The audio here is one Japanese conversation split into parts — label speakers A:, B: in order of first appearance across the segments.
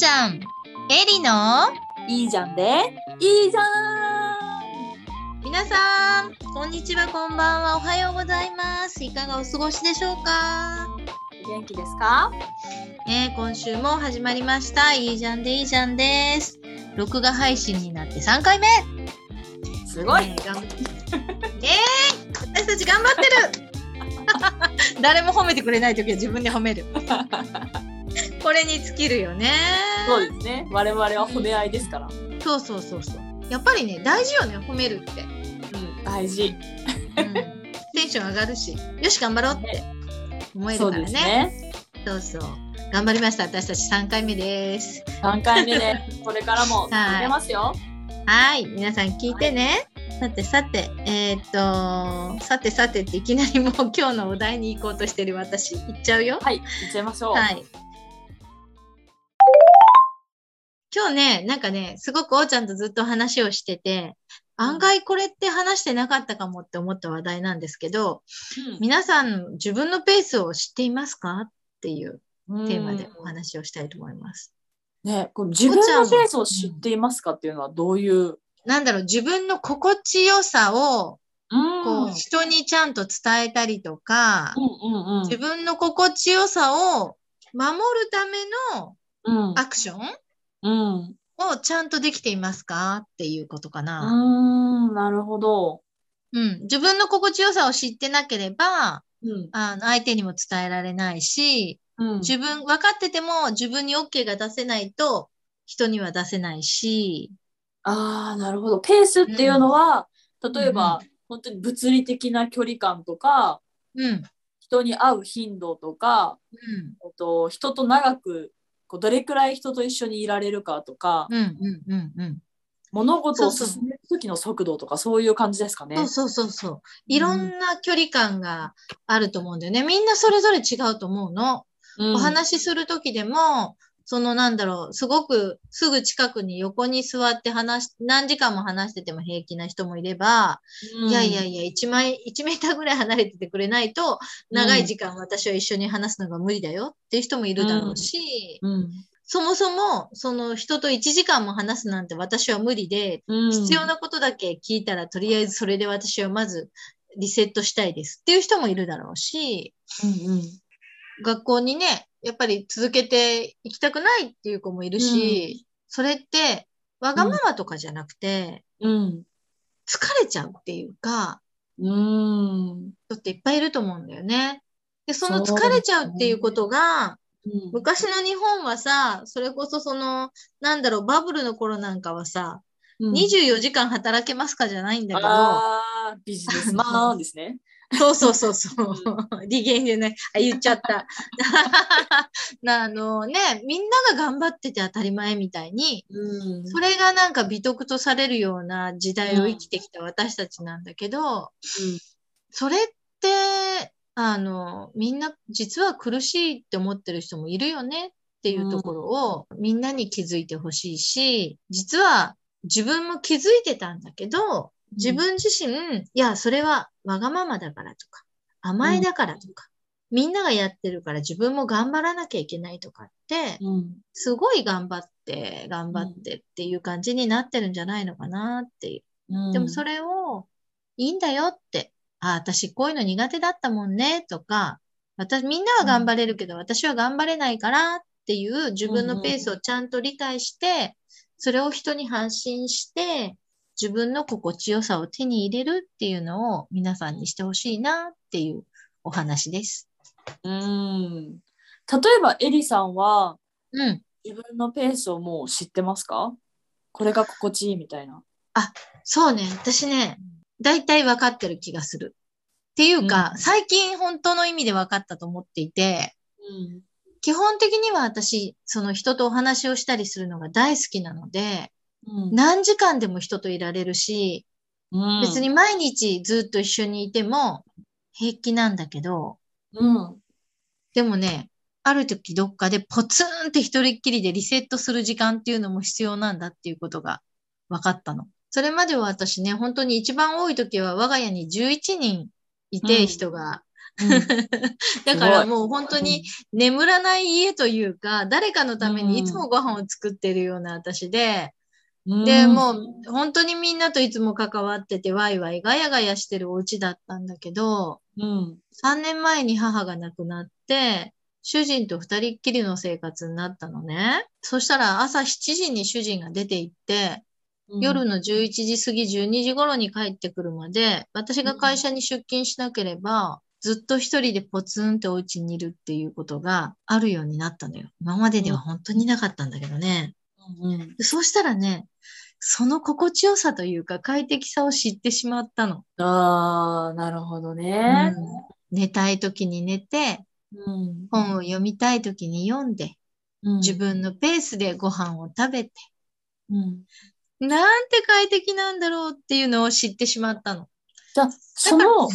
A: ちゃん、エリの？
B: いいじゃんでいいじゃん。
A: 皆さん、こんにちは、こんばんは、おはようございます。いかがお過ごしでしょうか？
B: 元気ですか？
A: えー今週も始まりました。いいじゃんでいいじゃんです。録画配信になって3回目。
B: すごい、
A: えー頑張えー、私たち頑張ってる。誰も褒めてくれないときは自分で褒める。これに尽きるよね。
B: そうですね。我々は褒め合いですから。
A: そうそうそうそう。やっぱりね、大事よね、褒めるって。
B: うん、大事。
A: うん、テンション上がるし、よし、頑張ろうって思える
B: そうです
A: からね。
B: ね。
A: そうそう。頑張りました。私たち3回目です。
B: 3回目で、これからも続けますよ。
A: はい。皆さん聞いてね。さてさて、えーっと、さてさてっていきなりもう今日のお題に行こうとしてる私、行っちゃうよ。
B: はい、いっちゃいましょう。
A: はい。今日ね、なんかね、すごくおーちゃんとずっと話をしてて、案外これって話してなかったかもって思った話題なんですけど、皆さん自分のペースを知っていますかっていう
B: うん。
A: テーマでお話をしたいと思います。
B: ね、これ自分のペースを知っていますかっていうのはどういう？
A: なんだろう、自分の心地よさを、
B: うん。
A: こう、人にちゃんと伝えたりとか、
B: うんうんうん。
A: 自分の心地よさを守るための
B: うん。
A: アクション
B: うん。
A: をちゃん。とできていますかっていうことかな。
B: うん。なるほど。
A: うん。自分の心地よさを知ってなければ、
B: うん。
A: あの、相手にも伝えられないし、
B: うん。
A: 自分、分かってても自分に OK が出せないと人には出せないし、
B: ああ、なるほど。ペースっていうのは、例え
A: うん。
B: ば、本当に物理的な距離感とか、
A: うん。
B: 人に会う頻度とか、
A: うん。
B: と、人と長くこうどれくらい人と一緒にいられるかとか、
A: うん。うん。うん。うん。
B: 物事を進める時の速度とかそういう感じですかね。
A: そうそうそうそう。いろんな距離感があると思うんだよね。みんなそれぞれ違うと思うの。
B: うん
A: お話しするときでも、そのなんだろう、すごくすぐ近くに横に座って話し、何時間も話してても平気な人もいれば、いやいやいや、1枚、1メーターぐらい離れててくれないと、長い時間私は一緒に話すのが無理だよっていう人もいるだろうし、
B: うん。
A: そもそも、その人と1時間も話すなんて私は無理で、
B: うん。
A: 必要なことだけ聞いたら、とりあえずそれで私はまずリセットしたいですっていう人もいるだろうし、
B: うんうん。
A: 学校にね、やっぱり続けていきたくないっていう子もいるし、それってわがままとかじゃなくて、
B: うん。
A: 疲れちゃうっていうか、
B: うん。
A: 人っていっぱいいると思うんだよね。で、その疲れちゃうっていうことが、
B: うん。
A: 昔の日本はさ、それこそその、なんだろう、バブルの頃なんかはさ、
B: うん。
A: 24時間働けますかじゃないんだけど、
B: ビジネスマンですね。
A: そうそうそうそう。利言でね、あ、言っちゃった。なあのね、みんなが頑張ってて当たり前みたいに、
B: うん。
A: それがなんか美徳とされるような時代を生きてきた私たちなんだけど、それって、あの、みんな実は苦しいって思ってる人もいるよねっていうところをみんなに気づいてほしいし、実は自分も気づいてたんだけど、自分自身、いや、それはわがままだからとか、甘えだからとか、みんながやってるから自分も頑張らなきゃいけないとかって、
B: うん。
A: すごい頑張って、頑張ってっていう感じになってるんじゃないのかなっていう。
B: うん。
A: でもそれを、いいんだよって、あ、私こういうの苦手だったもんね、とか、私、みんなは頑張れるけど、私は頑張れないからっていう自分のペースをちゃんと理解して、それを人に発信して、自分の心地よさを手に入れるっていうのを皆さんにしてほしいなっていうお話です。
B: うん例えばエリさんは
A: うん。
B: 自分のペースをもう知ってますか？これが心地いいみたいな。
A: そうね、私ね、大体分かってる気がする。っていうか、
B: うん
A: 最近本当の意味で分かったと思っていて、
B: うん
A: 基本的には私、その人とお話をしたりするのが大好きなので、
B: うん
A: 何時間でも人といられるし、
B: うん。
A: 別に毎日ずっと一緒にいても平気なんだけど、
B: うん。
A: でもね、ある時どっかでポツンって一人っきりでリセットする時間っていうのも必要なんだっていうことが分かったの。それまでは私ね、本当に一番多い時は我が家に11人いて、
B: うん。
A: 人が。だからもう本当に眠らない家というか、誰かのためにいつもご飯を作ってるような私で、で、もう本当にみんなといつも関わっててワイワイガヤガヤしてるお家だったんだけど、
B: うん、
A: 3年前に母が亡くなって、主人と二人っきりの生活になったのね。そしたら朝7時に主人が出て行って、夜の11時過ぎ12時頃に帰ってくるまで、私が会社に出勤しなければ、ずっと一人でポツンってお家にいるっていうことがあるようになったのよ。今まででは本当になかったんだけどね。
B: うん、
A: そうしたらね、その心地よさというか快適さを知ってしまったの。
B: ああ、なるほどね、
A: うん、寝たい時に寝て、
B: うん、
A: 本を読みたい時に読んで、
B: うん、
A: 自分のペースでご飯を食べて、
B: うん、
A: なんて快適なんだろうっていうのを知ってしまったの。
B: じゃあ、その、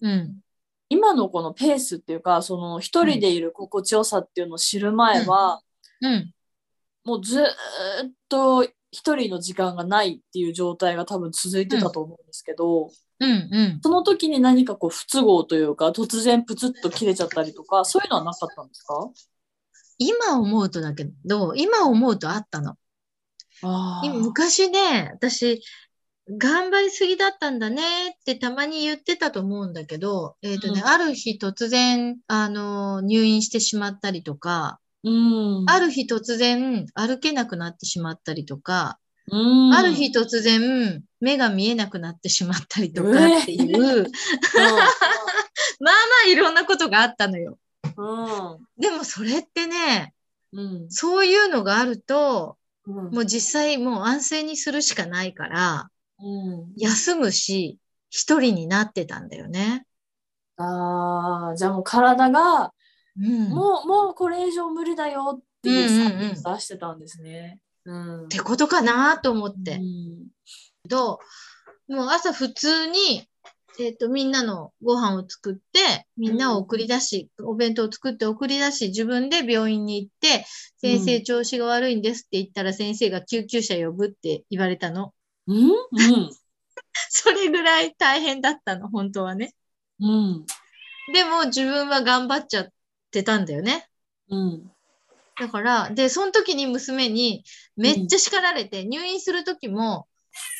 A: うん、
B: 今のこのペースっていうか、その一人でいる心地よさっていうのを知る前は、
A: うん、
B: もうずっと一人の時間がないっていう状態が多分続いてたと思うんですけど、
A: うんうん、
B: その時に何かこう不都合というか突然プツッと切れちゃったりとかそういうのはなかったんですか？
A: 今思うとだけど今思うとあったの。
B: あ
A: 昔ね私頑張りすぎだったんだねってたまに言ってたと思うんだけど、えっ、ー、とね、うん、ある日突然、あの、入院してしまったりとか、
B: うん、
A: ある日突然歩けなくなってしまったりとか、
B: うん、
A: ある日突然目が見えなくなってしまったりとかっていう、えー、まあまあいろんなことがあったのよ。
B: うん、
A: でもそれってね、
B: うん、
A: そういうのがあると、
B: うん、
A: もう実際もう安静にするしかないから、
B: うん、
A: 休むし、一人になってたんだよね。
B: ああ、じゃあもう体が、
A: うん、
B: もう、もうこれ以上無理だよっていうサイン出してたんですね。
A: うん、うん、ってことかなと思って。
B: うん、
A: どうもう朝普通に、えっ、ー、と、みんなのご飯を作って、みんなを送り出し、うん、お弁当を作って送り出し、自分で病院に行って、先生調子が悪いんですって言ったら、先生が救急車呼ぶって言われたの。
B: うん、うん、
A: それぐらい大変だったの、本当はね。
B: うん。
A: でも自分は頑張っちゃってたんだよね。
B: うん。
A: だから、で、その時に娘にめっちゃ叱られて、うん、入院する時も、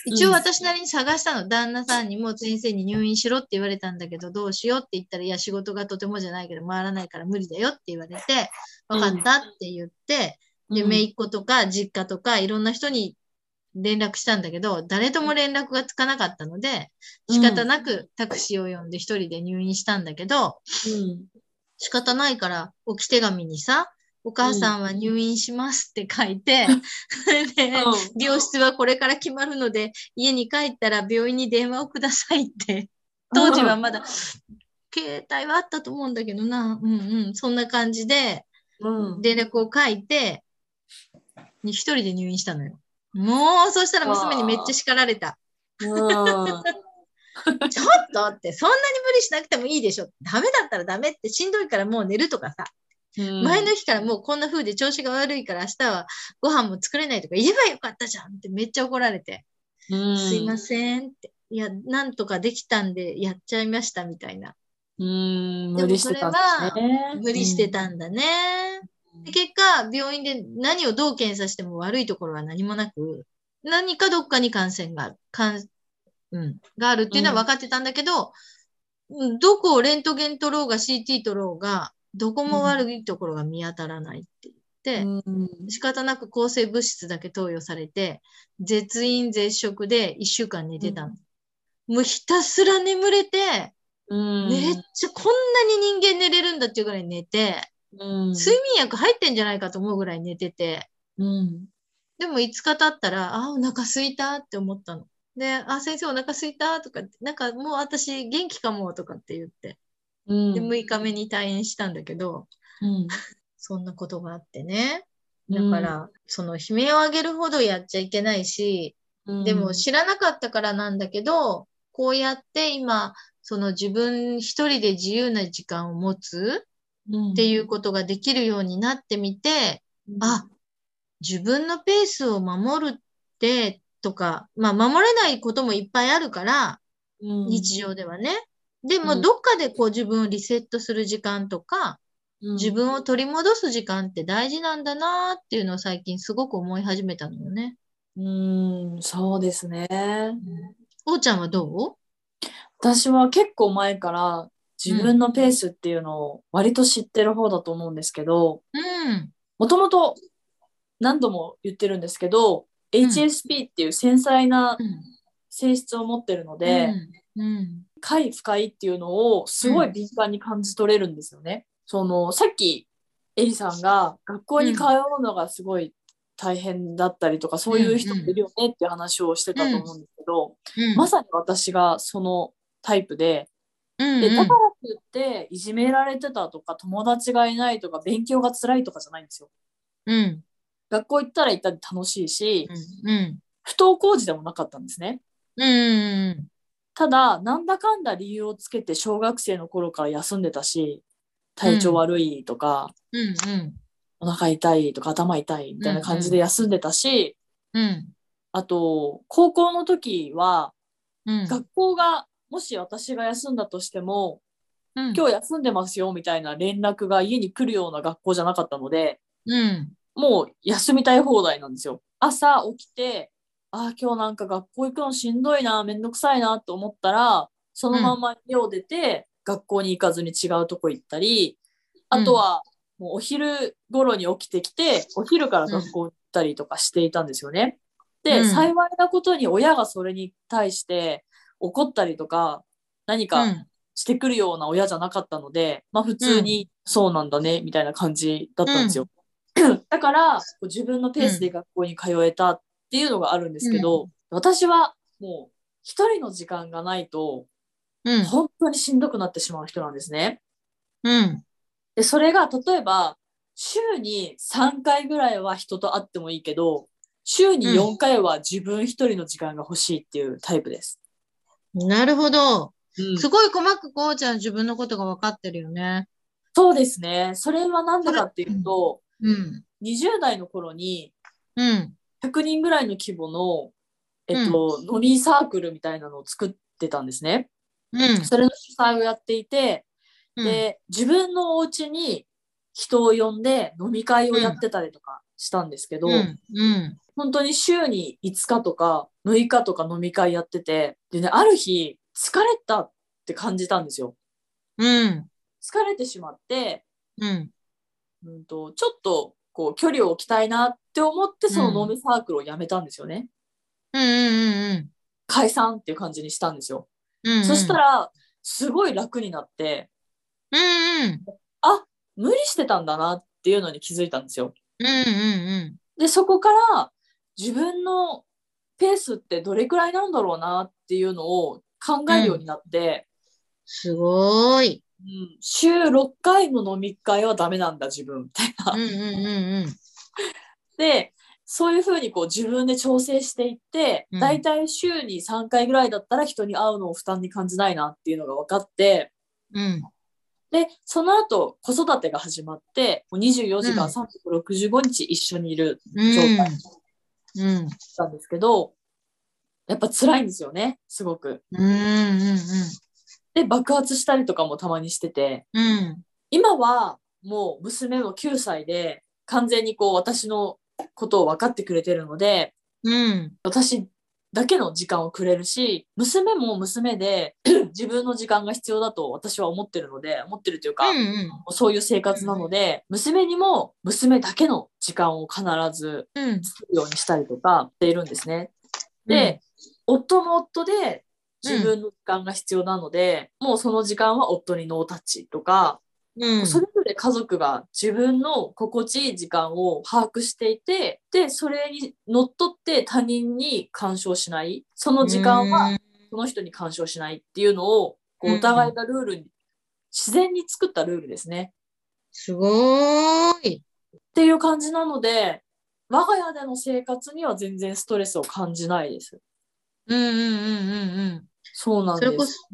A: 一応私なりに探したの。旦那さんにも先生に入院しろって言われたんだけど、どうしようって言ったら、いや、仕事がとてもじゃないけど、回らないから無理だよって言われて、分かったって言って、で、姪っ子とか実家とかいろんな人に連絡したんだけど、誰とも連絡がつかなかったので、仕方なくタクシーを呼んで一人で入院したんだけど、
B: うん、
A: 仕方ないから置き手紙にさ、お母さんは入院しますって書いて、うん、で、病室はこれから決まるので、家に帰ったら病院に電話をくださいって、当時はまだ、携帯はあったと思うんだけどな、うんうん、そんな感じで、連絡を書いて、一人で入院したのよ。もう、そしたら娘にめっちゃ叱られた。ちょっとって、そんなに無理しなくてもいいでしょ。ダメだったらダメってしんどいからもう寝るとかさ。
B: うん、
A: 前の日からもうこんな風で調子が悪いから明日はご飯も作れないとか言えばよかったじゃんってめっちゃ怒られて。
B: うん、
A: すいませんって。いや、なんとかできたんでやっちゃいましたみたいな。
B: うん、無理してたんだね。
A: 無理してたんだね。で結果、病院で何をどう検査しても悪いところは何もなく、何かどっかに感染がある、感うん、があるっていうのは分かってたんだけど、うん、どこをレントゲン取ろうが CT 取ろうが、どこも悪いところが見当たらないって言って、
B: うん、
A: 仕方なく抗生物質だけ投与されて、絶飲絶食で1週間寝てたの。うん、もうひたすら眠れて、
B: うん、
A: めっちゃこんなに人間寝れるんだっていうぐらい寝て、
B: うん、
A: 睡眠薬入ってんじゃないかと思うぐらい寝てて、
B: うん、
A: でも5日経ったら、あ、お腹すいたって思ったの。で、あ、先生お腹すいたとか、なんかもう私元気かもとかって言って。
B: うん、
A: で、6日目に退院したんだけど、
B: うん、
A: そんなことがあってね。だから、うん、その悲鳴を上げるほどやっちゃいけないし、でも知らなかったからなんだけど、こうやって今、その自分一人で自由な時間を持つっていうことができるようになってみて、あ、自分のペースを守るってとか、まあ守れないこともいっぱいあるから、
B: うん、
A: 日常ではね。でも、
B: うん
A: どっかでこう自分をリセットする時間とか、
B: うん
A: 自分を取り戻す時間って大事なんだなっていうのを最近すごく思い始めたのよね。
B: うーん、そうですね。
A: おうちゃんはど
B: 私は結構前から自分のペースっていうのを割と知ってる方だと思うんですけど、
A: ううん。
B: もともと何度も言ってるんですけど、HSP っていう繊細な性質を持ってるので、
A: うん。うん。
B: 深い深いっていうのをすごい敏感に感じ取れるんですよね。そのさっきエリさんが学校に通うのがすごい大変だったりとか、そういう人もいるよねっていう話をしてたと思うんですけど、
A: うん。
B: まさに私がそのタイプで、
A: うん
B: でだからといっていじめられてたとか友達がいないとか勉強が辛いとかじゃないんですよ。
A: うん。
B: 学校行ったら行ったで楽しいし、
A: うん。
B: 不登校児でもなかったんですね。
A: うん。
B: ただなんだかんだ理由をつけて小学生の頃から休んでたし体調悪いとか、
A: うん。うん。
B: お腹痛いとか頭痛いみたいな感じで休んでたし、
A: うん。
B: あと高校の時は
A: うん。
B: 学校がもし私が休んだとしても、
A: うん。
B: 今日休んでますよみたいな連絡が家に来るような学校じゃなかったので
A: うん。
B: もう休みたい放題なんですよ。朝起きてああ今日なんか学校行くのしんどいなめんどくさいなと思ったらそのまま家を出て、学校に行かずに違うとこ行ったりあとはもうお昼頃に起きてきてお昼から学校行ったりとかしていたんですよね。で、
A: うん
B: 幸いなことに親がそれに対して怒ったりとか何か
A: うん。
B: してくるような親じゃなかったので、まあ普通にそうなんだねみたいな感じだったんですよ。だから自分のペースで学校に通えたっていうのがあるんですけど、私はもう一人の時間がないと
A: うん。
B: 本当にしんどくなってしまう人なんですね。
A: うん。
B: で、それが例えば週に3回ぐらいは人と会ってもいいけど、週に4回は自分一人の時間が欲しいっていうタイプです。
A: なるほど。
B: うん
A: すごい細くこうちゃん自分のことが分かってるよね。
B: そうですね。それはなんでかっていうと、
A: うん。
B: 20代の頃に
A: うん。
B: 100人ぐらいの規模の、えっと、飲みサークルみたいなのを作ってたんですね。
A: うん。
B: それの主催をやっていて、
A: うん、
B: で、自分のお家に人を呼んで飲み会をやってたりとかしたんですけど、
A: うん。うん。
B: 本当に週に5日とか6日とか飲み会やってて、でね、ある日、疲れたって感じたんですよ。
A: うん。
B: 疲れてしまって、
A: うん。
B: うんと、ちょっとこう距離を置きたいなって思って、その飲みサークルをやめたんですよね。
A: うん。うん。
B: 解散っていう感じにしたんですよ。
A: うん。
B: そした、ら、すごい楽になって、
A: うん。うん。
B: 無理してたんだなっていうのに気づいたんですよ。
A: うん。うん。
B: で、そこから自分のペースってどれくらいなんだろうなっていうのを考えるようになって、
A: すごーい。
B: うん週6回の飲み会はダメなんだ自分みたいな。
A: うん。うん。うん。
B: で、そういうふうにこう自分で調整していって、
A: うん
B: だいたい週に3回ぐらいだったら人に会うのを負担に感じないなっていうのが分かって、
A: うん。
B: で、その後子育てが始まって、もう24時間365日一緒にいる
A: うん。
B: 状態だっ
A: うん。
B: たんですけど、やっぱ辛いんですよね、すごく。
A: うん。うん。
B: で、爆発したりとかもたまにしてて、
A: うん。
B: 今はもう娘も9歳で、完全にこう私のことを分かってくれてるので、
A: うん。
B: 私だけの時間をくれるし、娘も娘で 自分の時間が必要だと私は思ってるので、思ってるというか、
A: うん。
B: そういう生活なので、娘にも娘だけの時間を必ず
A: うん。
B: 作るようにしたりとかしているんですね。で、夫も夫で自分の時間が必要なので、もうその時間は夫にノータッチとか、
A: うん。
B: それぞれ家族が自分の心地いい時間を把握していて、で、それにのっとって他人に干渉しない。その時間はその人に干渉しないっていうのを、こうお互いがルールに、自然に作ったルールですね。
A: すごーい。
B: っていう感じなので、我が家での生活には全然ストレスを感じないです。
A: うんうんうんうんうん。
B: そうなんで
A: それこそ
B: す。、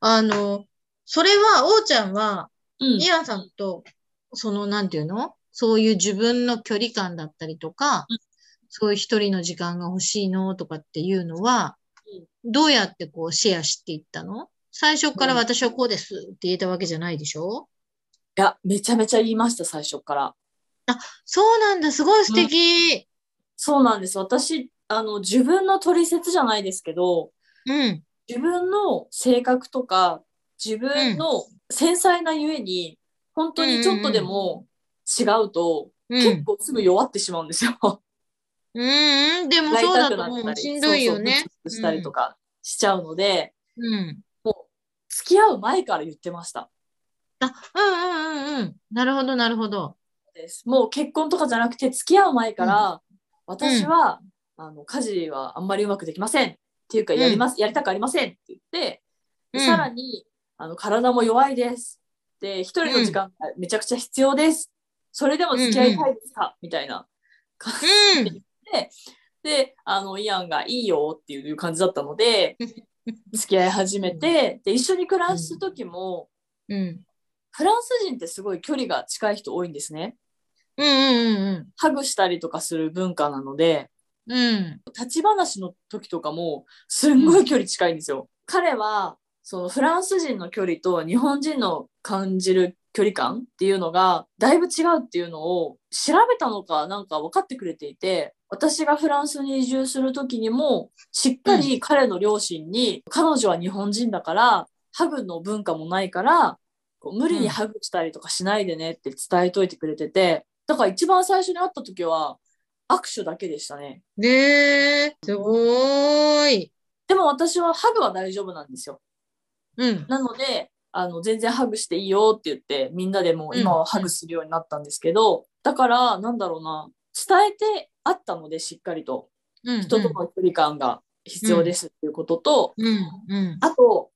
A: あの、それは、おうちゃんは、
B: うん
A: ニアンさんと、その、なんていうの？そういう自分の距離感だったりとか、
B: うん
A: そういう一人の時間が欲しいのとかっていうのは、どうやってこうシェアしていったの？最初から私はこうですって言えたわけじゃないでしょ？
B: いや、めちゃめちゃ言いました、最初から。
A: そうなんだ、すごい素敵。
B: そうなんです。私、あの、自分の取説じゃないですけど、
A: うん。
B: 自分の性格とか、自分の繊細なゆえに、本当にちょっとでも違うと、
A: うん。
B: 結構すぐ弱ってしまうんですよ。
A: うん、うん、でもそうだと思う。しんどいよね。
B: そうそうしたりとかしちゃうので、
A: うん。
B: 付き合う前から言ってました。
A: あ、うんうんうんうん。なるほど、なるほど。
B: ですもう結婚とかじゃなくて付き合う前から、私は、あの家事はあんまりうまくできませんっていうか
A: うん
B: やります、やりたくありませんって言って、で
A: うん
B: さらにあの体も弱いですで一人の時間がめちゃくちゃ必要ですそれでも付き合いたいですか、みたいな感
A: うん。
B: じであのイアンがいいよっていう感じだったので 付き合い始めてで一緒に暮らす時も、
A: うん。
B: フランス人ってすごい距離が近い人多いんですね。
A: うんうん
B: ハグしたりとかする文化なので、
A: うん。うん。
B: 立ち話の時とかもすんごい距離近いんですよ。彼はそのフランス人の距離と日本人の感じる距離感っていうのがだいぶ違うっていうのを調べたのかなんか分かってくれていて私がフランスに移住する時にもしっかり彼の両親に、彼女は日本人だからハグの文化もないから無理にハグしたりとかしないでねって伝えといてくれててだから一番最初に会った時は握手だけでしたね。
A: ねえ、すごーい。
B: でも私はハグは大丈夫なんですよ。
A: うん。
B: なので、あの、全然ハグしていいよって言って、みんなでもう今はハグするようになったんですけど、だから、なんだろうな、伝えてあったので、しっかりと、
A: うん。
B: 人との距離感が必要ですっていうことと、
A: うん。うん。
B: あと、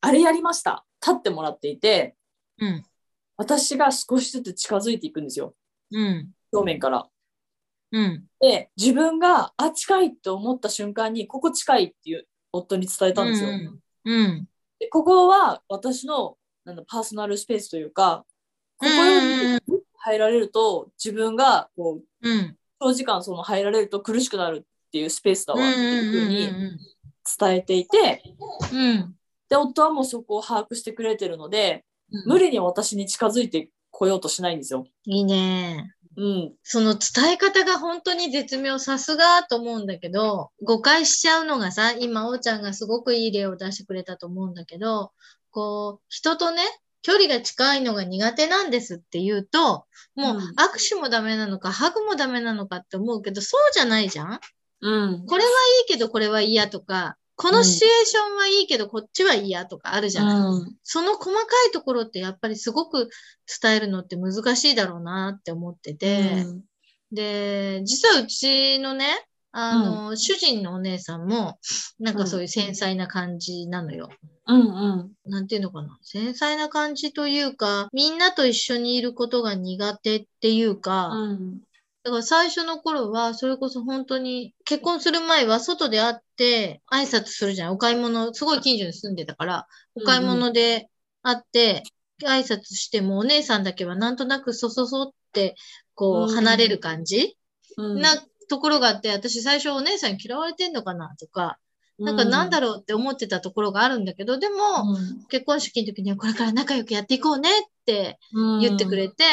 B: あれやりました。立ってもらっていて、
A: うん。
B: 私が少しずつ近づいていくんですよ。
A: うん。
B: 表面から。
A: うん。
B: で、自分が、あ、近いって思った瞬間に、ここ近いっていう夫に伝えたんですよ。
A: うん。
B: でここは私のなんだパーソナルスペースというか、ここより入られると自分がこう
A: うん。
B: 長時間その入られると苦しくなるっていうスペースだわっていうふうに伝えていて、
A: うん。
B: で、夫はもうそこを把握してくれてるので、無理に私に近づいてこようとしないんですよ。
A: いいね。
B: うん。
A: その伝え方が本当に絶妙、さすがと思うんだけど、誤解しちゃうのがさ、今、おーちゃんがすごくいい例を出してくれたと思うんだけど、こう、人とね、距離が近いのが苦手なんですって言うと、もう
B: うん
A: 握手もダメなのか、ハグもダメなのかって思うけど、そうじゃないじゃん
B: うん。
A: これはいいけどこれは嫌とか、このシチュエーションはいいけどこっちは嫌とかあるじゃない、
B: うん。
A: その細かいところってやっぱりすごく伝えるのって難しいだろうなって思ってて、で、実はうちのね、あの、主人のお姉さんも、なんかそういう繊細な感じなのよ。
B: うんうん。
A: なんていうのかな。繊細な感じというか、みんなと一緒にいることが苦手っていうか、
B: うん。
A: だから最初の頃は、それこそ本当に、結婚する前は外で会って、挨拶するじゃん。お買い物、すごい近所に住んでたから、お買い物で会って、挨拶しても、お姉さんだけはなんとなくそそそって、こう、
B: うん。
A: 離れる感じ、
B: うん。
A: なところがあって、私最初お姉さんに嫌われてんのかな？とか、なんかなんだろうって思ってたところがあるんだけど、でも、結婚式の時にはこれから仲良くやっていこうねって
B: うん。
A: 言ってくれて、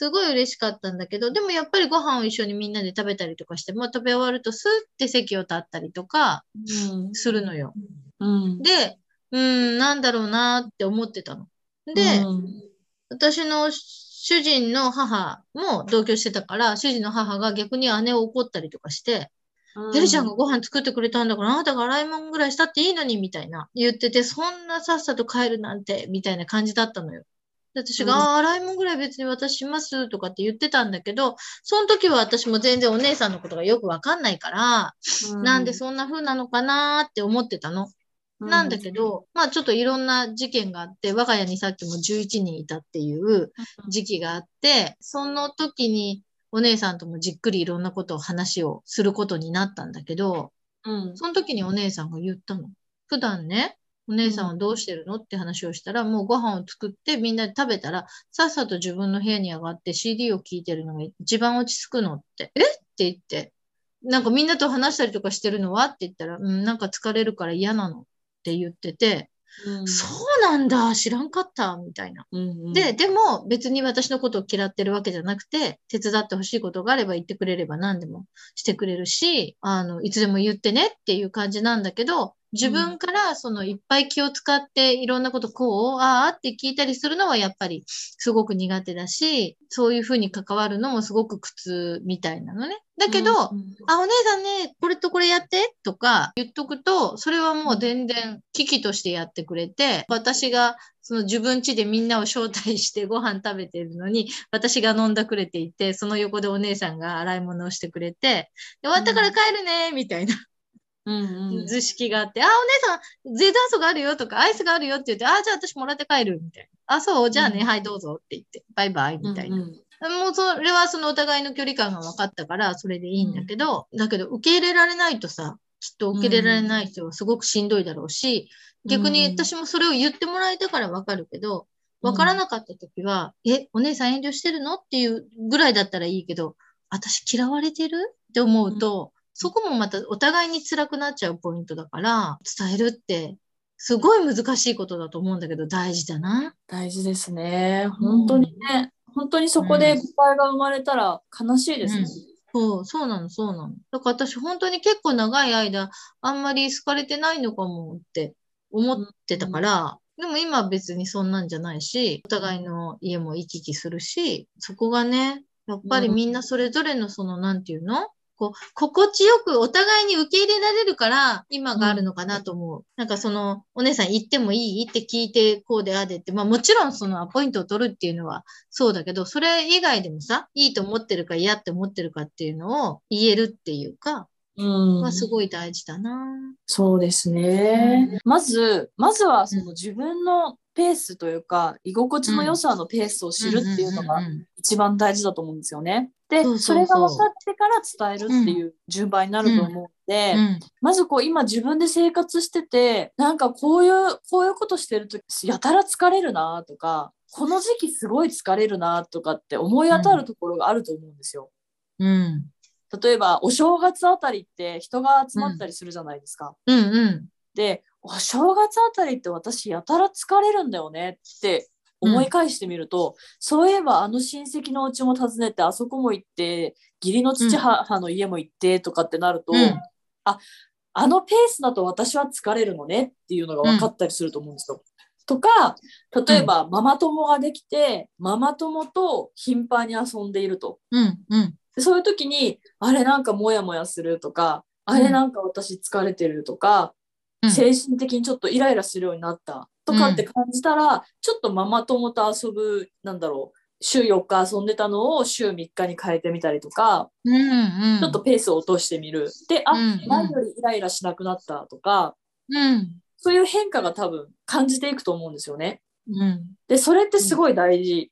A: すごい嬉しかったんだけど、でもやっぱりご飯を一緒にみんなで食べたりとかして、もう食べ終わるとスーって席を立ったりとか
B: うん。
A: するのよ。
B: うん。
A: で、うーん、なんだろうなって思ってたの。で、
B: うん
A: 私の主人の母も同居してたから、主人の母が逆に姉を怒ったりとかして、エルちゃんがご飯作ってくれたんだから、あなたが洗い物ぐらいしたっていいのに、みたいな言ってて、そんなさっさと帰るなんて、みたいな感じだったのよ。で私が、
B: うん
A: 洗い物ぐらい別に私しますとかって言ってたんだけど、その時は私も全然お姉さんのことがよくわかんないから、なんでそんな風なのかなーって思ってたの。なんだけど、まあちょっといろんな事件があって、我が家にさっきも11人いたっていう時期があって、その時にお姉さんともじっくりいろんなことを話をすることになったんだけど、
B: うん。
A: その時にお姉さんが言ったの。普段ね、お姉さんはどうしてるの？って話をしたら、もうご飯を作ってみんなで食べたら、さっさと自分の部屋に上がって CD を聴いてるのが一番落ち着くのって。え？って言って。なんかみんなと話したりとかしてるのは？って言ったら、うん、なんか疲れるから嫌なのって言ってて、
B: うん
A: そうなんだ、知らんかった、みたいな。
B: うんうん
A: で、でも別に私のことを嫌ってるわけじゃなくて、手伝ってほしいことがあれば言ってくれれば何でもしてくれるし、あの、いつでも言ってねっていう感じなんだけど、自分からそのいっぱい気を使っていろんなことこう、ああって聞いたりするのはやっぱりすごく苦手だし、そういうふうに関わるのもすごく苦痛みたいなのね。だけど、
B: うん
A: あ、お姉さんね、これとこれやってとか言っとくと、それはもう全然危機としてやってくれて、私がその自分家でみんなを招待して ご飯食べてるのに、私が飲んだくれていて、その横でお姉さんが洗い物をしてくれて、で終わったから帰るね、みたいな
B: うんうん。
A: 図式があって、あ、お姉さん、ゼダーソがあるよとか、アイスがあるよって言って、あ、じゃあ私もらって帰る、みたいな。あ、そう、じゃあね、
B: うん
A: はい、どうぞって言って、バイバイ、みたいな。
B: うんうん。
A: もうそれはそのお互いの距離感が分かったから、それでいいんだけど、だけど受け入れられないとさ、きっと受け入れられない人はすごくしんどいだろうし、逆に
B: うん
A: 私もそれを言ってもらえたから分かるけど、分からなかった時は、え、お姉さん遠慮してるの？っていうぐらいだったらいいけど、私嫌われてる？って思うと、そこもまたお互いに辛くなっちゃうポイントだから、伝えるって、すごい難しいことだと思うんだけど、大事だな。
B: 大事ですね。本当にね、本当にそこで誤解が生まれたら悲しいですね。
A: そう、そうなの、そうなの。だから私本当に結構長い間、あんまり好かれてないのかもって思ってたから、でも今は別にそんなんじゃないし、お互いの家も行き来するし、そこがね、やっぱりみんなそれぞれのその、なんていうの？こう、心地よくお互いに受け入れられるから、今があるのかなと思う。なんかその、お姉さん行ってもいいって聞いて、こうでああでって、まあもちろんそのアポイントを取るっていうのはそうだけど、それ以外でもさ、いいと思ってるか嫌って思ってるかっていうのを言えるっていうか、
B: うん
A: はすごい大事だな。
B: そうですね。まず、まずはその自分のペースというか、居心地の良さのペースを知るっていうのが
A: んんん
B: 一番大事だと思うんですよね。で、
A: そ
B: れが分かってから伝えるっていう順番になると思うので、
A: うん
B: まずこう今自分で生活してて、なんかこういう、こういうことしてるとやたら疲れるなとか、この時期すごい疲れるなとかって思い当たるところがあると思うんですよ。
A: うん。
B: 例えばお正月あたりって人が集まったりするじゃないですか。
A: うんうん。
B: で、お正月あたりって私やたら疲れるんだよねって思い返してみると、そういえばあの親戚のうちも訪ねてあそこも行って義理の父母の家も行ってとかってなると、
A: うん
B: ああのペースだと私は疲れるのねっていうのが分かったりすると思うんですよ。とか例えば、ママ友ができてママ友と頻繁に遊んでいると。
A: うんうん。
B: でそういう時にあれなんかモヤモヤするとかあれなんか私疲れてるとか、
A: うん
B: 精神的にちょっとイライラするようになったとかって感じたら、ちょっとママ友と遊ぶなんだろう週4日遊んでたのを週3日に変えてみたりとか、
A: うんうん。
B: ちょっとペースを落としてみるであ、
A: うんうん
B: 前よりイライラしなくなったとか
A: うん。
B: そういう変化が多分感じていくと思うんですよね。
A: うん。
B: でそれってすごい大事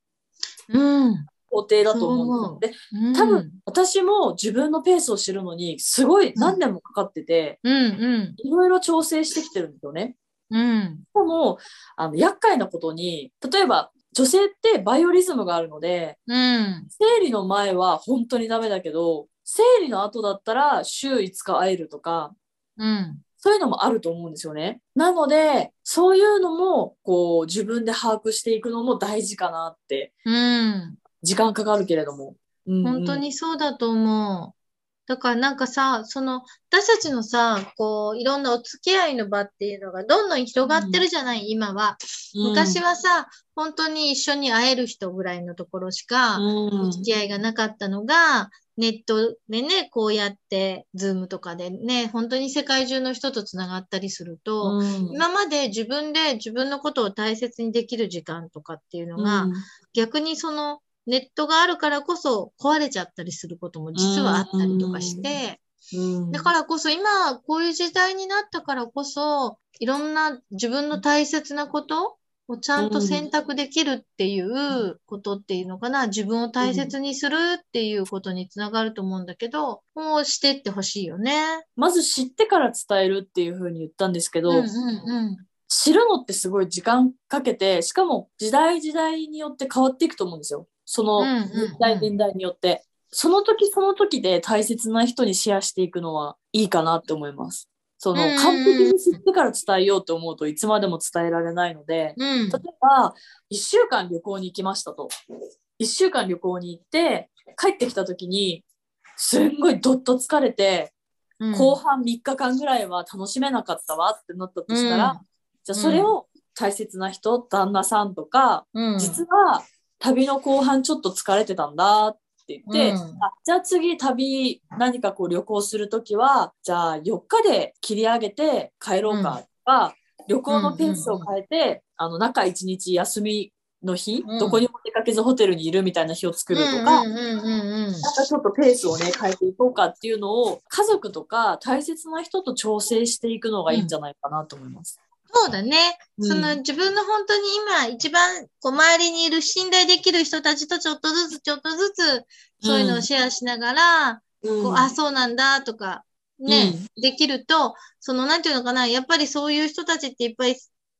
A: うん。
B: 工程だと思うんですよ。で
A: うん。
B: 多分、私も自分のペースを知るのにすごい何年もかかってて。いろいろ調整してきてるんですよね。
A: うん。
B: でもあの厄介なことに例えば女性ってバイオリズムがあるので
A: うん。
B: 生理の前は本当にダメだけど生理の後だったら週5日会えるとか
A: うん。
B: そういうのもあると思うんですよね。なのでそういうのもこう自分で把握していくのも大事かなって
A: うん。
B: 時間かかるけれども。うんうん
A: 本当にそうだと思う。だからなんかさ、その、私たちのさ、こう、いろんなお付き合いの場っていうのがどんどん広がってるじゃない、今は。昔はさ、本当に一緒に会える人ぐらいのところしか、
B: うん
A: お付き合いがなかったのが、ネットでね、こうやって、ズームとかでね、本当に世界中の人とつながったりすると、
B: うん
A: 今まで自分で自分のことを大切にできる時間とかっていうのが、
B: うん
A: 逆にそのネットがあるからこそ壊れちゃったりすることも実はあったりとかして、
B: うん
A: だからこそ今こういう時代になったからこそ、いろんな自分の大切なことをちゃんと選択できるっていうことっていうのかな、自分を大切にするっていうことにつながると思うんだけど、もうしてってほしいよね。
B: まず知ってから伝えるっていうふうに言ったんですけど、
A: うんうんうん。
B: 知るのってすごい時間かけてしかも時代時代によって変わっていくと思うんですよその
A: うんうんうん。
B: 時代年代によって、その時その時で大切な人にシェアしていくのはいいかなって思います。その完璧に知ってから伝えようと思うといつまでも伝えられないので、
A: うん。
B: 例えば1週間旅行に行きましたと。1週間旅行に行って帰ってきた時にすんごいどっと疲れて、
A: うん。
B: 後半3日間ぐらいは楽しめなかったわってなったとしたら、
A: うん。
B: じゃあそれを大切な人旦那さんとか、
A: うん。
B: 実は旅の後半ちょっと疲れてたんだって言って、
A: うん。
B: あじゃあ次旅何かこう旅行する時はじゃあ4日で切り上げて帰ろうかとか、旅行のペースを変えて、あの中1日休みの日、
A: うん。
B: どこにも出かけずホテルにいるみたいな日を作るとか、
A: うんうんうんうん。
B: なんかちょっとペースをね変えていこうかっていうのを家族とか大切な人と調整していくのがいいんじゃないかなと思います。
A: そうだね。
B: うん。
A: その自分の本当に今一番こう周りにいる信頼できる人たちとちょっとずつちょっとずつそういうのをシェアしながら、
B: うん。
A: こうあ、そうなんだとか、ね、できると、その、なんていうのかな、やっぱりそういう人たちっていっぱい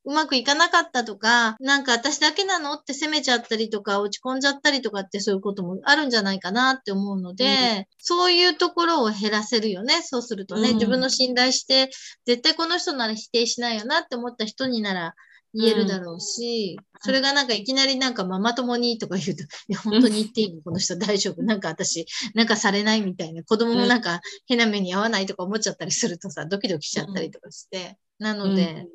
A: うまくいかなかったとか、なんか私だけなのって責めちゃったりとか、落ち込んじゃったりとかってそういうこともあるんじゃないかなって思うので、
B: うん。
A: そういうところを減らせるよね。そうするとね、
B: うん。
A: 自分の信頼して、絶対この人なら否定しないよなって思った人になら言えるだろうし、それがなんかいきなりなんかママ友にとか言うと、いや、本当に言っていいの？この人大丈夫？なんか私、なんかされないみたいな、子供もなんか変な目に合わないとか思っちゃったりするとさ、ドキドキしちゃったりとかして。なので、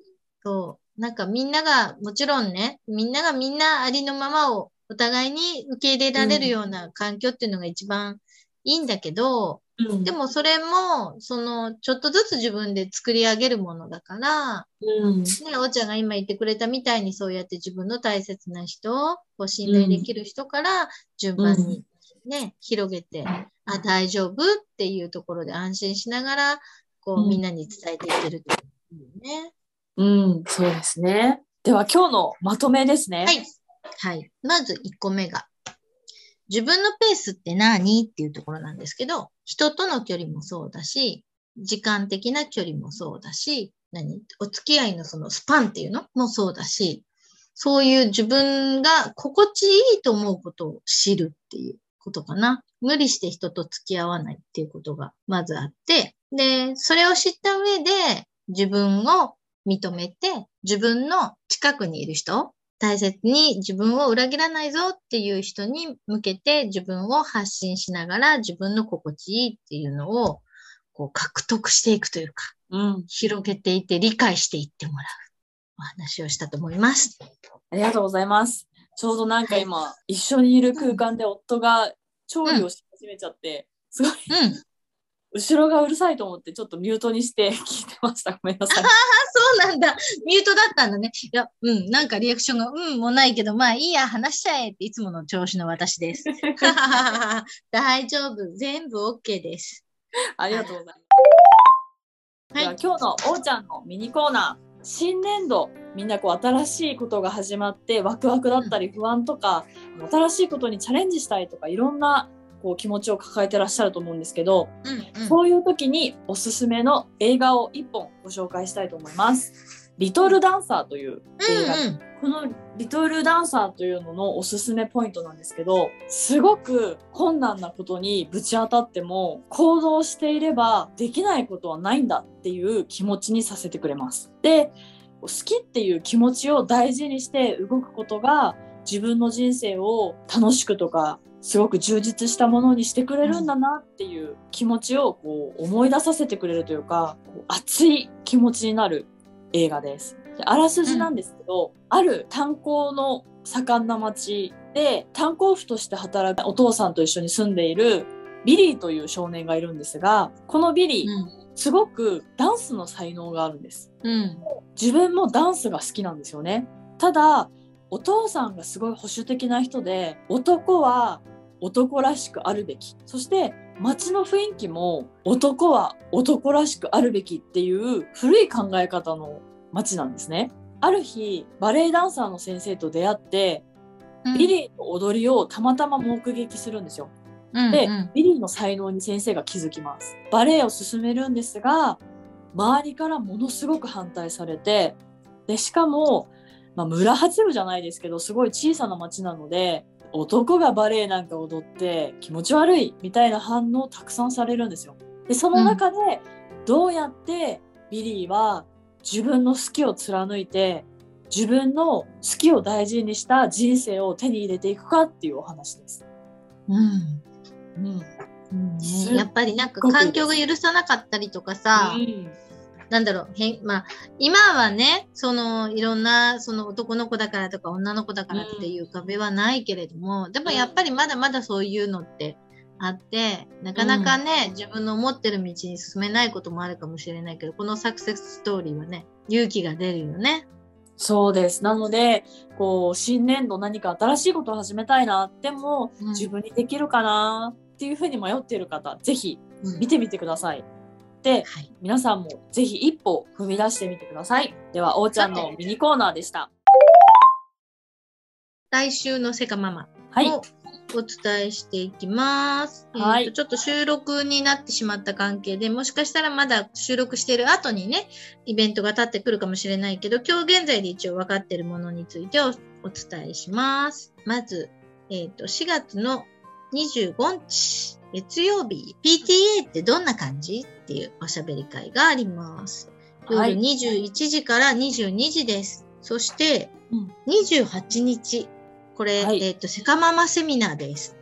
A: そう、なんかみんなが、もちろんね、みんながみんなありのままをお互いに受け入れられるような環境っていうのが一番いいんだけど、
B: うん。
A: でもそれも、その、ちょっとずつ自分で作り上げるものだから、
B: うん。
A: ね、おーちゃんが今言ってくれたみたいにそうやって自分の大切な人、こう信頼できる人から順番にね、広げて、あ、大丈夫っていうところで安心しながら、こ
B: うん。
A: うみんなに伝えていってるっていうね。
B: うん、そうですね。では今日のまとめですね。
A: はい。はい。まず1個目が、自分のペースって何っていうところなんですけど、人との距離もそうだし、時間的な距離もそうだし、何？お付き合いのそのスパンっていうのもそうだし、そういう自分が心地いいと思うことを知るっていうことかな。無理して人と付き合わないっていうことがまずあって、で、それを知った上で自分を認めて、自分の近くにいる人、大切に自分を裏切らないぞっていう人に向けて自分を発信しながら自分の心地いいっていうのをこう獲得していくというか、
B: うん、
A: 広げていって理解していってもらうお話をしたと思います。
B: ありがとうございます。ちょうどなんか今、一緒にいる空間で夫が調理をし始めちゃって、すごい
A: うん。
B: 後ろがうるさいと思ってちょっとミュートにして 聞いてました。ごめんなさい。
A: そうなんだ。ミュートだったんだね。いや、うん、なんかリアクションが、うんもないけど、まあいいや、話しちゃえっていつもの調子の私です。大丈夫。全部 OK です。
B: ありがとうございます。
A: はい
B: 今日のおーちゃんのミニコーナー新年度みんなこう新しいことが始まってワクワクだったり不安とか、新しいことにチャレンジしたいとかいろんなこう気持ちを抱えてらっしゃると思うんですけど、
A: うん、うん。
B: そういう時におすすめの映画を1本ご紹介したいと思います。リトルダンサーという映画、
A: うん
B: このリトルダンサーというののおすすめポイントなんですけどすごく困難なことにぶち当たっても行動していればできないことはないんだっていう気持ちにさせてくれます。で好きっていう気持ちを大事にして動くことが自分の人生を楽しくとかすごく充実したものにしてくれるんだなっていう気持ちをこう思い出させてくれるというか熱い気持ちになる映画です。であらすじなんですけど、ある炭鉱の盛んな町で炭鉱夫として働くお父さんと一緒に住んでいるビリーという少年がいるんですがこのビリー、
A: うん。
B: すごくダンスの才能があるんです。
A: うん。
B: 自分もダンスが好きなんですよね。ただお父さんがすごい保守的な人で男は男らしくあるべきそして街の雰囲気も男は男らしくあるべきっていう古い考え方の街なんですね。ある日バレエダンサーの先生と出会って
A: うん
B: ビリーの踊りをたまたま目撃するんですよ。
A: うん
B: で、
A: うん
B: ビリーの才能に先生が気づきます。バレエを勧めるんですが、周りからものすごく反対されて、で、しかも、まあ、村八部じゃないですけど、すごい小さな町なので、男がバレエなんか踊って気持ち悪いみたいな反応をたくさんされるんですよ。で、その中で、どうやってビリーは自分の好きを貫いて自分の好きを大事にした人生を手に入れていくかっていうお話です。
A: うん。うん。うんね、やっぱりなんか環境が許さなかったりとかさ、うん、なんだろう、へまあ、今はね、その、いろんな、その男の子だからとか女の子だからっていう壁はないけれども、うん、でもやっぱりまだまだそういうのってあって、なかなかね、うん、自分の思ってる道に進めないこともあるかもしれないけど、このサクセスストーリーはね、勇気が出るよね。
B: そうです。なので、こう、新年度何か新しいことを始めたいな、でも、うん、自分にできるかなっていうふうに迷っている方、ぜひ見てみてください。で、はい、皆さんもぜひ一歩踏み出してみてください。では、おーちゃんのミニコーナーでした。
A: 来週のセカママをお伝えしていきます。
B: はい、
A: えー、ちょっと収録になってしまった関係で、もしかしたらまだ収録している後にね、イベントが立ってくるかもしれないけど、今日現在で一応分かっているものについてお伝えします。まず、えっ、ー、と、4月の25日、月曜日、PTA ってどんな感じっていうおしゃべり会があります。夜21時から22時です。そして、28日、これ、はい、えっ、ー、と、セカママセミナーです。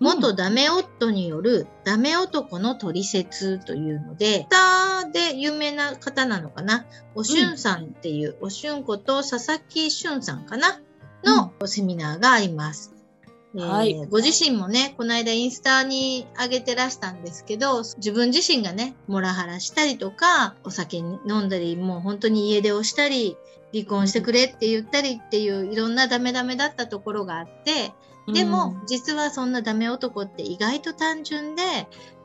A: 元ダメ夫によるダメ男の取説というので、スターで有名な方なのかな？おしゅんさんっていう、うん、おしゅんこと佐々木しゅんさんかな？のセミナーがあります。はい、ご自身もね、この間インスタに上げてらしたんですけど、自分自身がね、モラハラしたりとか、お酒飲んだり、もう本当に家出をしたり、離婚してくれって言ったりっていういろんなダメダメだったところがあって、でも、実はそんなダメ男って意外と単純で、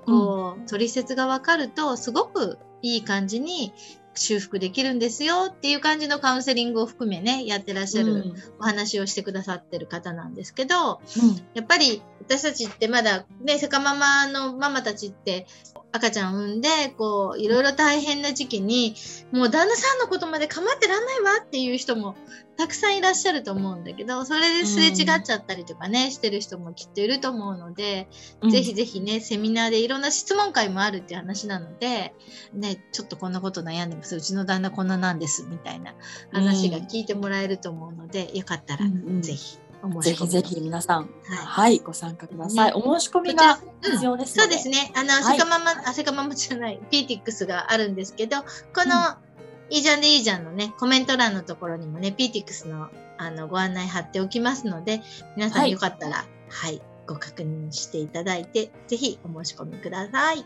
A: こう、取説がわかると、すごくいい感じに修復できるんですよっていう感じのカウンセリングを含めね、やってらっしゃるお話をしてくださってる方なんですけど、うん、やっぱり私たちってまだね、セカママのママたちって赤ちゃん産んで、こう、いろいろ大変な時期に、もう旦那さんのことまで構ってらんないわっていう人もたくさんいらっしゃると思うんだけど、それですれ違っちゃったりとかね、うん、してる人もきっといると思うので、うん、ぜひぜひね、セミナーでいろんな質問会もあるっていう話なので、ね、ちょっとこんなこと悩んでます。うちの旦那こんななんです。みたいな話が聞いてもらえると思うので、よかったらぜひ。
B: ぜひぜひ皆さん、はい、はい、ご参加ください。ね、お申し込みが必要です、
A: うん、そうですね。あの、はい、セカママ、あ、セカママじゃない、ピーティックスがあるんですけど、この、うん、いいじゃんでいいじゃんのね、コメント欄のところにもね、ピーティックスのあのご案内貼っておきますので、皆さんよかったら、はい、はい、ご確認していただいて、ぜひお申し込みください。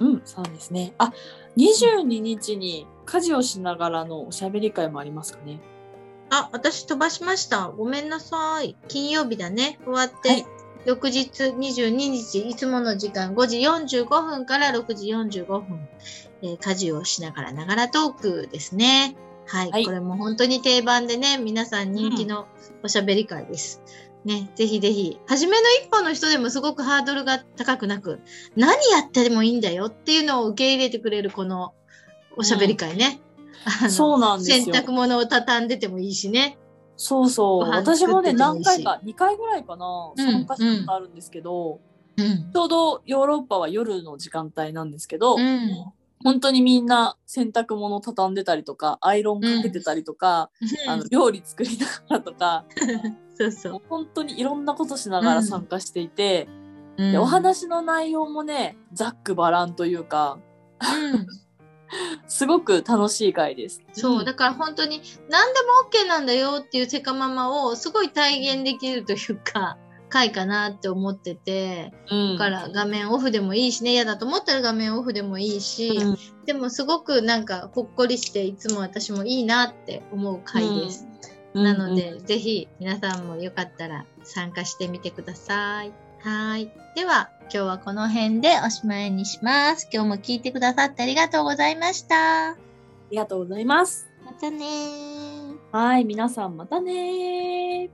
B: うん、そうですね。あ、22日に家事をしながらのおしゃべり会もありますかね。
A: あ、私飛ばしました。ごめんなさい。金曜日だね。終わって、はい、翌日22日、いつもの時間5時45分から6時45分、えー、家事をしながらながらトークですね。はい、はい、これも本当に定番でね、皆さん人気のおしゃべり会です。うん、ね、ぜひぜひ、初めの一歩の人でもすごくハードルが高くなく、何やってもいいんだよっていうのを受け入れてくれるこのおしゃべり会ね。
B: そうなんです
A: よ。洗濯物を畳んでてもいいしね。
B: そうそう。私もね、何回か、2回ぐらいかな、参加したことあるんですけど、うん、ちょうどヨーロッパは夜の時間帯なんですけど、うん、本当にみんな洗濯物畳んでたりとか、アイロンかけてたりとか、うん、あの料理作りながらとか、
A: そうそう。
B: 本当にいろんなことしながら参加していて、でお話の内容もね、ざっくばらんというか、すごく楽しい回です。
A: そう、だから本当に何でも OK なんだよっていうセカママをすごい体現できるというか、回かなって思ってて、うん、だから画面オフでもいいしね、嫌だと思ったら画面オフでもいいし、うん、でもすごくなんかほっこりしていつも私もいいなって思う回です。うん、なので、ぜひ皆さんもよかったら参加してみてください。はい。では、今日はこの辺でおしまいにします。今日も聞いてくださってありがとうございました。
B: ありがとうございます。
A: またね
B: はい、皆さんまたね